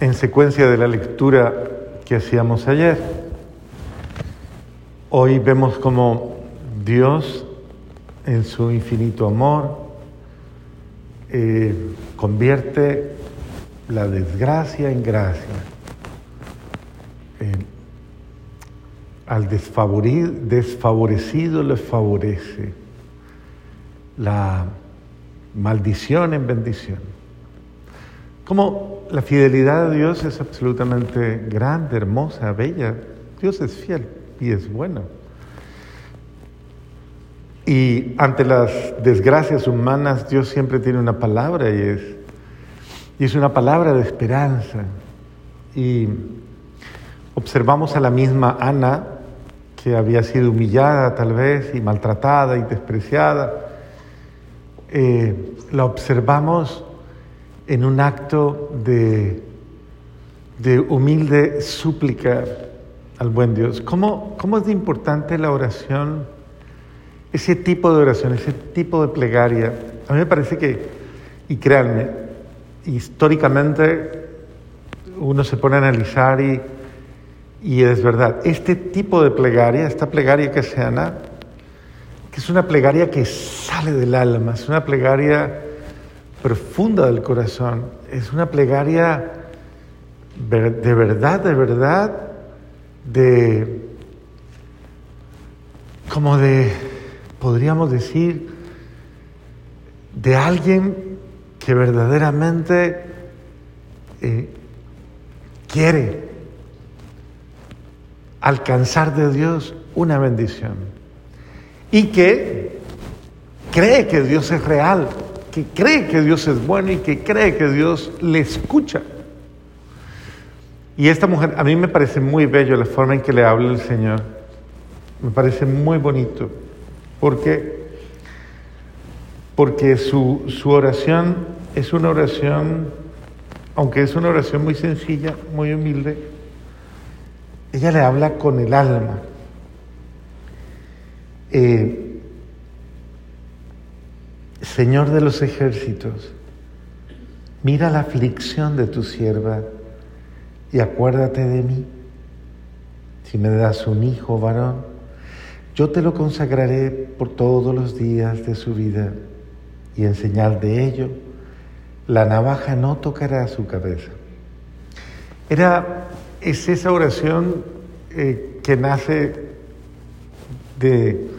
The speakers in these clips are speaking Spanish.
en secuencia de la lectura que hacíamos ayer. Hoy vemos como Dios, en su infinito amor, eh, convierte la desgracia en gracia. al desfavorecido le favorece. La maldición en bendición. La fidelidad de Dios es absolutamente grande, hermosa, bella. Dios es fiel y es bueno. Y ante las desgracias humanas, Dios siempre tiene una palabra y es, y es una palabra de esperanza. Y observamos a la misma Ana, que había sido humillada tal vez y maltratada y despreciada. Eh, la observamos en un acto de, de humilde súplica al buen Dios. ¿Cómo, ¿Cómo es de importante la oración? Ese tipo de oración, ese tipo de plegaria. A mí me parece que, y créanme, históricamente uno se pone a analizar y, y es verdad, este tipo de plegaria, esta plegaria que se que es una plegaria que sale del alma, es una plegaria profunda del corazón, es una plegaria de verdad, de verdad, de como de, podríamos decir, de alguien que verdaderamente eh, quiere alcanzar de Dios una bendición y que cree que Dios es real, que cree que Dios es bueno y que cree que Dios le escucha. Y esta mujer, a mí me parece muy bello la forma en que le habla el Señor. Me parece muy bonito. Porque, porque su, su oración es una oración, aunque es una oración muy sencilla, muy humilde, ella le habla con el alma. Eh, Señor de los ejércitos, mira la aflicción de tu sierva y acuérdate de mí. Si me das un hijo varón, yo te lo consagraré por todos los días de su vida y en señal de ello, la navaja no tocará su cabeza. Era, es esa oración eh, que nace de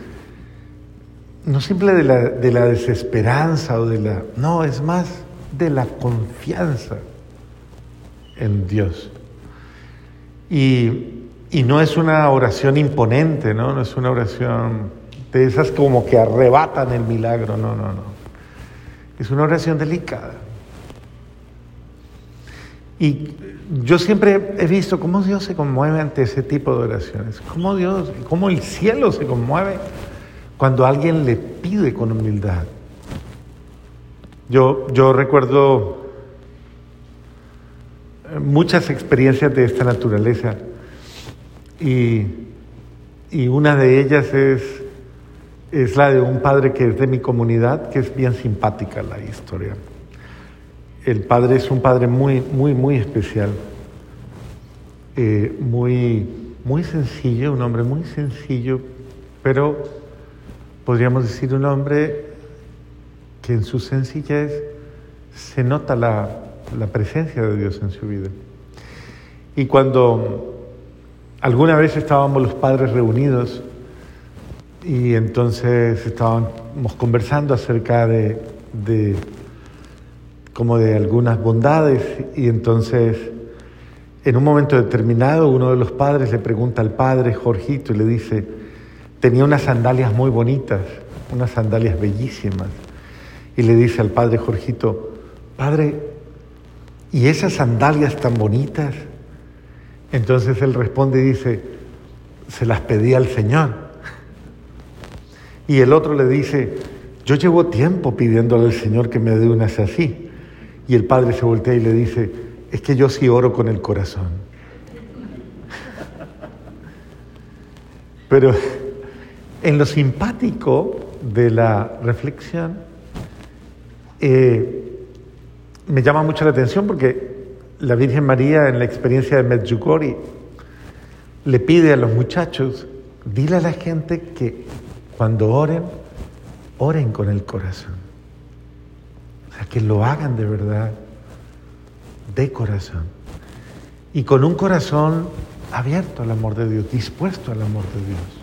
no simple de la, de la desesperanza o de la... No, es más de la confianza en Dios. Y, no es una oración imponente, ¿no? No es una oración de esas como que arrebatan el milagro, no, no, no. Es una oración delicada. Y yo siempre he visto cómo Dios se conmueve ante ese tipo de oraciones, cómo Dios, cómo el cielo se conmueve cuando alguien le pide con humildad. Yo, yo recuerdo eh, muchas experiencias de esta naturaleza y, y una de ellas es, es la de un padre que es de mi comunidad, que es bien simpática la historia. El padre es un padre muy, muy, muy especial, eh, muy, muy sencillo, un hombre muy sencillo, pero podríamos decir un hombre que en su sencillez se nota la, presencia de Dios en su vida. Y cuando alguna vez estábamos los padres reunidos y entonces estábamos conversando acerca de, de como de algunas bondades y entonces en un momento determinado uno de los padres le pregunta al padre Jorgito y le dice, tenía unas sandalias muy bonitas, unas sandalias bellísimas. Y le dice al padre Jorgito, padre, ¿y esas sandalias tan bonitas? Entonces él responde y dice, se las pedí al Señor. Y el otro le dice, yo llevo tiempo pidiéndole al Señor que me dé unas así. Y el padre se voltea y le dice, es que yo sí oro con el corazón. Pero en lo simpático de la reflexión, eh, me llama mucho la atención porque la Virgen María en la experiencia de Medjugorje le pide a los muchachos, dile a la gente que cuando oren, oren con el corazón. O sea, que lo hagan de verdad, de corazón. Y con un corazón abierto al amor de Dios, dispuesto al amor de Dios.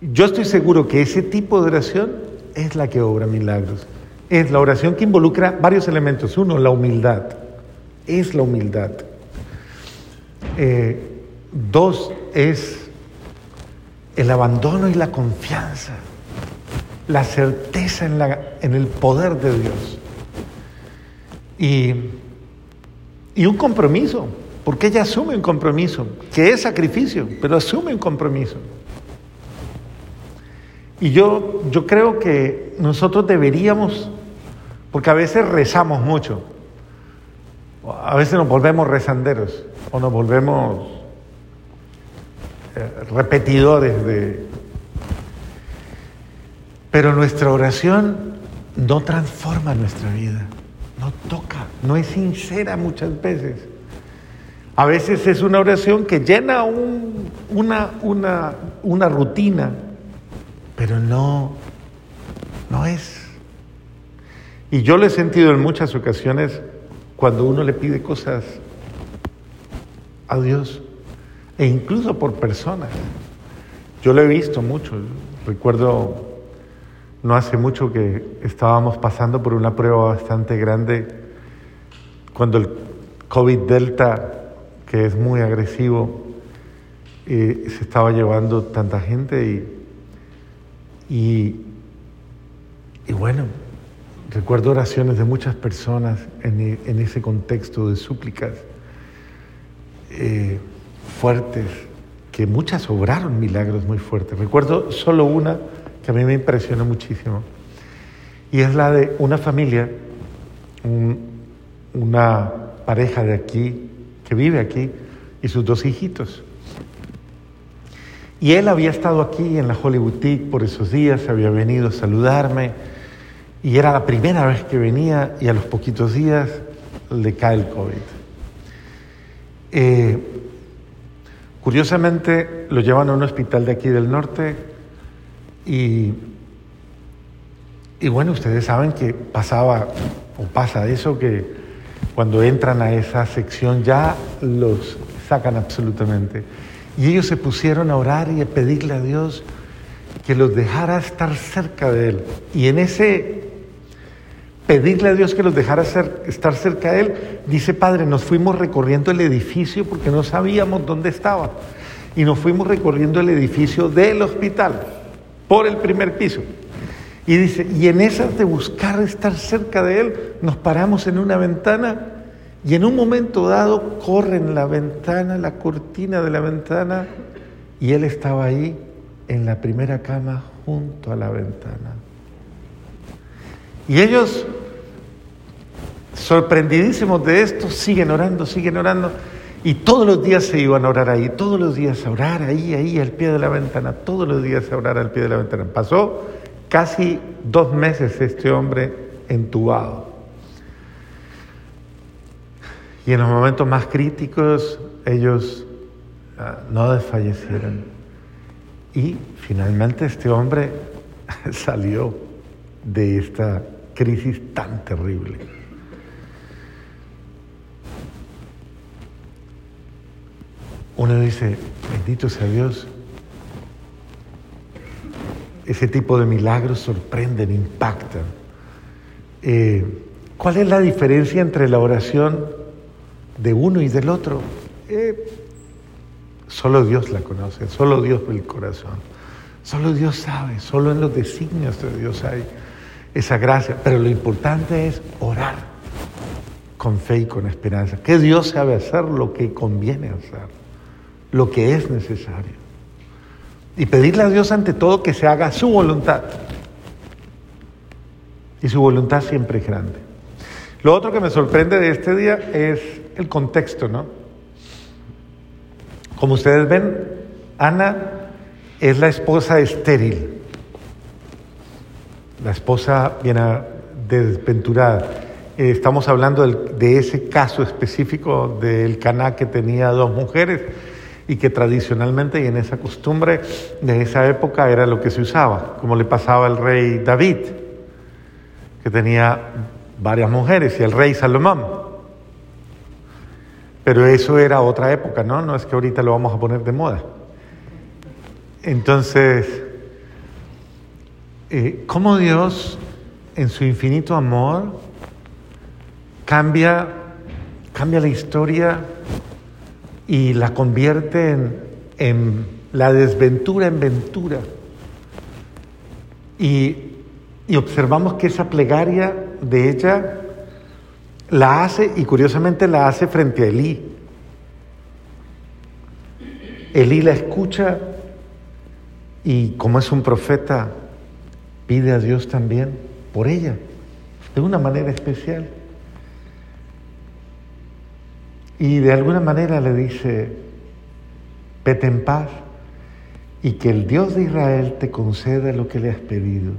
Yo estoy seguro que ese tipo de oración es la que obra milagros. Es la oración que involucra varios elementos. Uno, la humildad. Es la humildad. Eh, dos, es el abandono y la confianza. La certeza en, la, en el poder de Dios. Y, y un compromiso. Porque ella asume un compromiso, que es sacrificio, pero asume un compromiso. Y yo, yo creo que nosotros deberíamos, porque a veces rezamos mucho, a veces nos volvemos rezanderos o nos volvemos eh, repetidores de... Pero nuestra oración no transforma nuestra vida, no toca, no es sincera muchas veces. A veces es una oración que llena una, una, una rutina, pero no, no es. Y yo lo he sentido en muchas ocasiones cuando uno le pide cosas a Dios, e incluso por personas. Yo lo he visto mucho. Recuerdo no hace mucho que estábamos pasando por una prueba bastante grande cuando el COVID Delta que es muy agresivo, eh, se estaba llevando tanta gente y, y, bueno, recuerdo oraciones de muchas personas en, en ese contexto de súplicas eh, fuertes, que muchas obraron milagros muy fuertes. Recuerdo solo una que a mí me impresionó muchísimo y es la de una familia, una pareja de aquí, que vive aquí, y sus dos hijitos. Y él había estado aquí en la Hollywood Boutique por esos días, había venido a saludarme, y era la primera vez que venía, y a los poquitos días le cae el COVID. Eh, curiosamente lo llevan a un hospital de aquí del norte y, y bueno, ustedes saben que pasaba o pasa eso que cuando entran a esa sección ya los sacan absolutamente. Y ellos se pusieron a orar y a pedirle a Dios que los dejara estar cerca de Él. Y en ese pedirle a Dios que los dejara estar cerca de Él, dice Padre, nos fuimos recorriendo el edificio porque no sabíamos dónde estaba. Y nos fuimos recorriendo el edificio del hospital, por el primer piso. Y dice, y en esas de buscar estar cerca de Él, nos paramos en una ventana y en un momento dado corren la ventana, la cortina de la ventana, y Él estaba ahí en la primera cama junto a la ventana. Y ellos, sorprendidísimos de esto, siguen orando, siguen orando. Y todos los días se iban a orar ahí, todos los días a orar ahí, ahí, al pie de la ventana, todos los días a orar al pie de la ventana. Pasó casi dos meses este hombre entubado. Y en los momentos más críticos ellos ah, no desfallecieron. Y finalmente este hombre salió de esta crisis tan terrible. Uno dice, bendito sea Dios, ese tipo de milagros sorprenden, impactan. Eh, ¿Cuál es la diferencia entre la oración de uno y del otro? Eh, solo Dios la conoce, solo Dios ve el corazón, solo Dios sabe, solo en los designios de Dios hay esa gracia. Pero lo importante es orar con fe y con esperanza, que Dios sabe hacer lo que conviene hacer, lo que es necesario. Y pedirle a Dios ante todo que se haga su voluntad. Y su voluntad siempre es grande. Lo otro que me sorprende de este día es el contexto, ¿no? Como ustedes ven, Ana es la esposa estéril, la esposa desventurada. Eh, estamos hablando de ese caso específico del Caná que tenía dos mujeres y que tradicionalmente y en esa costumbre de esa época era lo que se usaba, como le pasaba al rey David, que tenía varias mujeres, y el rey Salomón. Pero eso era otra época, ¿no? No es que ahorita lo vamos a poner de moda. Entonces, eh, ¿cómo Dios, en su infinito amor, cambia, cambia la historia y la convierte en, en la desventura en ventura? Y, y observamos que esa plegaria de ella la hace, y curiosamente la hace frente a Elí. Elí la escucha y como es un profeta, pide a Dios también por ella, de una manera especial. Y de alguna manera le dice, vete en paz y que el Dios de Israel te conceda lo que le has pedido.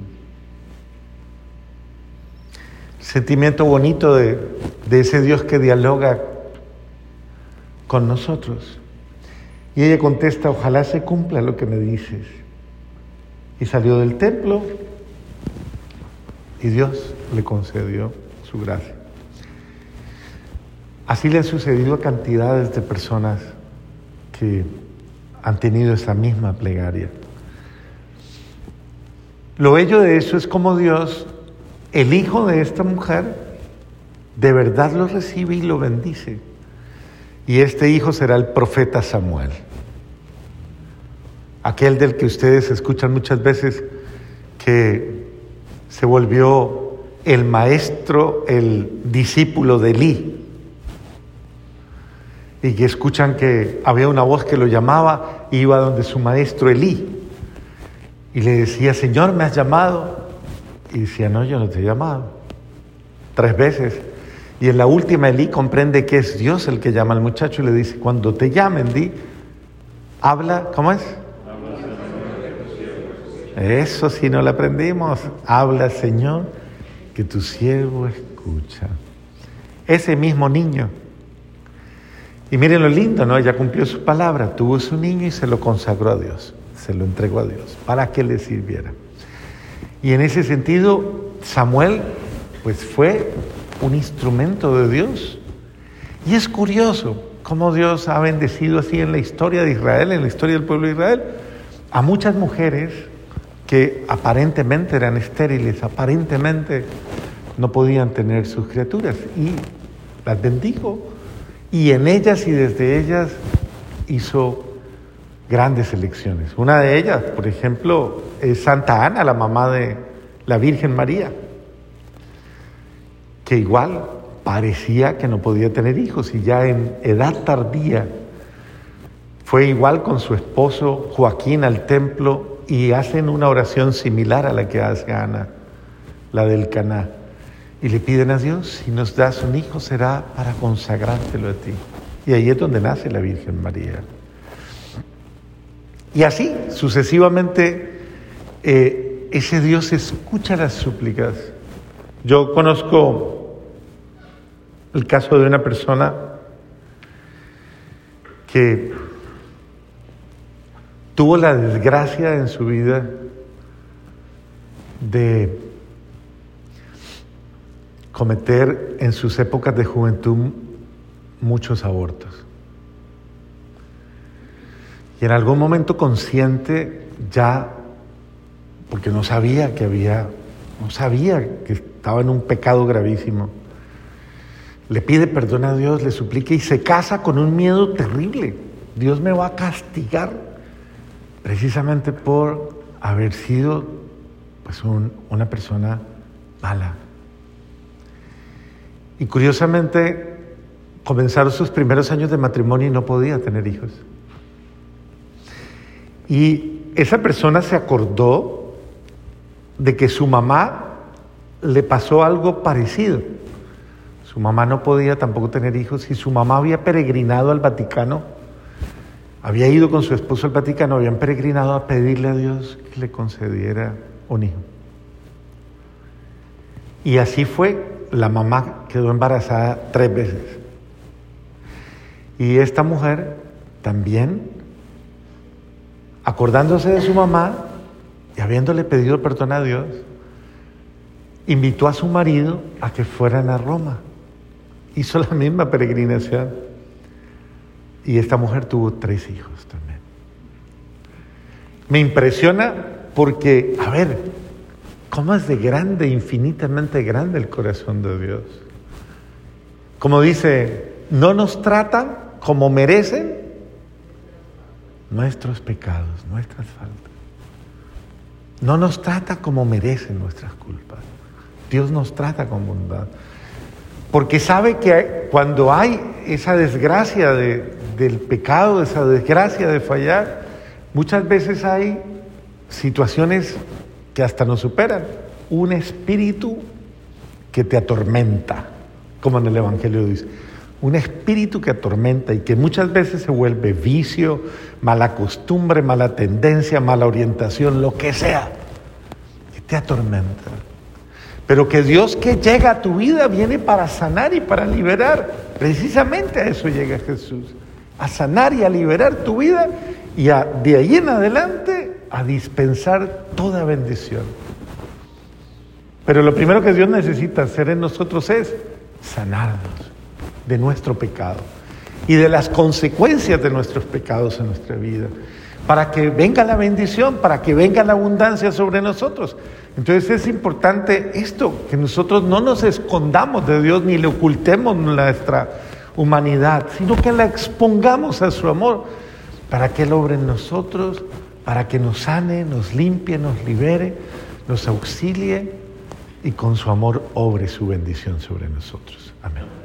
Sentimiento bonito de, de ese Dios que dialoga con nosotros. Y ella contesta, ojalá se cumpla lo que me dices. Y salió del templo y Dios le concedió su gracia. Así le han sucedido a cantidades de personas que han tenido esa misma plegaria. Lo bello de eso es como Dios, el hijo de esta mujer, de verdad lo recibe y lo bendice. Y este hijo será el profeta Samuel aquel del que ustedes escuchan muchas veces que se volvió el maestro, el discípulo de Elí, y que escuchan que había una voz que lo llamaba, iba donde su maestro Elí, y le decía, Señor, ¿me has llamado? Y decía, no, yo no te he llamado. Tres veces. Y en la última Elí comprende que es Dios el que llama al muchacho y le dice, cuando te llamen, di, habla, ¿cómo es? Eso si no lo aprendimos. Habla, Señor, que tu siervo escucha. Ese mismo niño. Y miren lo lindo, ¿no? Ella cumplió su palabra, tuvo su niño y se lo consagró a Dios, se lo entregó a Dios, para que le sirviera. Y en ese sentido, Samuel, pues fue un instrumento de Dios. Y es curioso cómo Dios ha bendecido así en la historia de Israel, en la historia del pueblo de Israel, a muchas mujeres que aparentemente eran estériles, aparentemente no podían tener sus criaturas. Y las bendijo. Y en ellas y desde ellas hizo grandes elecciones. Una de ellas, por ejemplo, es Santa Ana, la mamá de la Virgen María, que igual parecía que no podía tener hijos y ya en edad tardía fue igual con su esposo Joaquín al templo y hacen una oración similar a la que hace Ana, la del Caná. Y le piden a Dios, si nos das un hijo será para consagrártelo a ti. Y ahí es donde nace la Virgen María. Y así, sucesivamente, eh, ese Dios escucha las súplicas. Yo conozco el caso de una persona que tuvo la desgracia en su vida de cometer en sus épocas de juventud muchos abortos. Y en algún momento consciente ya, porque no sabía que había, no sabía que estaba en un pecado gravísimo, le pide perdón a Dios, le suplica y se casa con un miedo terrible. Dios me va a castigar precisamente por haber sido pues, una persona mala. Y curiosamente comenzaron sus primeros años de matrimonio y no podía tener hijos. Y esa persona se acordó de que su mamá le pasó algo parecido. Su mamá no podía tampoco tener hijos y su mamá había peregrinado al Vaticano había ido con su esposo al Vaticano, habían peregrinado a pedirle a Dios que le concediera un hijo. Y así fue, la mamá quedó embarazada tres veces. Y esta mujer también, acordándose de su mamá y habiéndole pedido perdón a Dios, invitó a su marido a que fueran a Roma. Hizo la misma peregrinación. Y esta mujer tuvo tres hijos también. Me impresiona porque, a ver, ¿cómo es de grande, infinitamente grande el corazón de Dios? Como dice, no nos tratan como merecen nuestros pecados, nuestras faltas. No nos trata como merecen nuestras culpas. Dios nos trata con bondad. Porque sabe que cuando hay esa desgracia del pecado, esa desgracia de fallar, muchas veces hay situaciones que hasta nos superan. Un espíritu que te atormenta, como en el Evangelio dice. Un espíritu que atormenta y que muchas veces se vuelve vicio, mala costumbre, mala tendencia, mala orientación, lo que sea, que te atormenta. Pero que Dios que llega a tu vida viene para sanar y para liberar. Precisamente a eso llega Jesús. A sanar y a liberar tu vida y de ahí en adelante a dispensar toda bendición. Pero lo primero que Dios necesita hacer en nosotros es sanarnos de nuestro pecado y de las consecuencias de nuestros pecados en nuestra vida, para que venga la bendición, para que venga la abundancia sobre nosotros. Entonces es importante esto, que nosotros no nos escondamos de Dios ni le ocultemos nuestra humanidad, sino que la expongamos a su amor para que Él obre en nosotros, para que nos sane, nos limpie, nos libere, nos auxilie y con su amor obre su bendición sobre nosotros. Amén.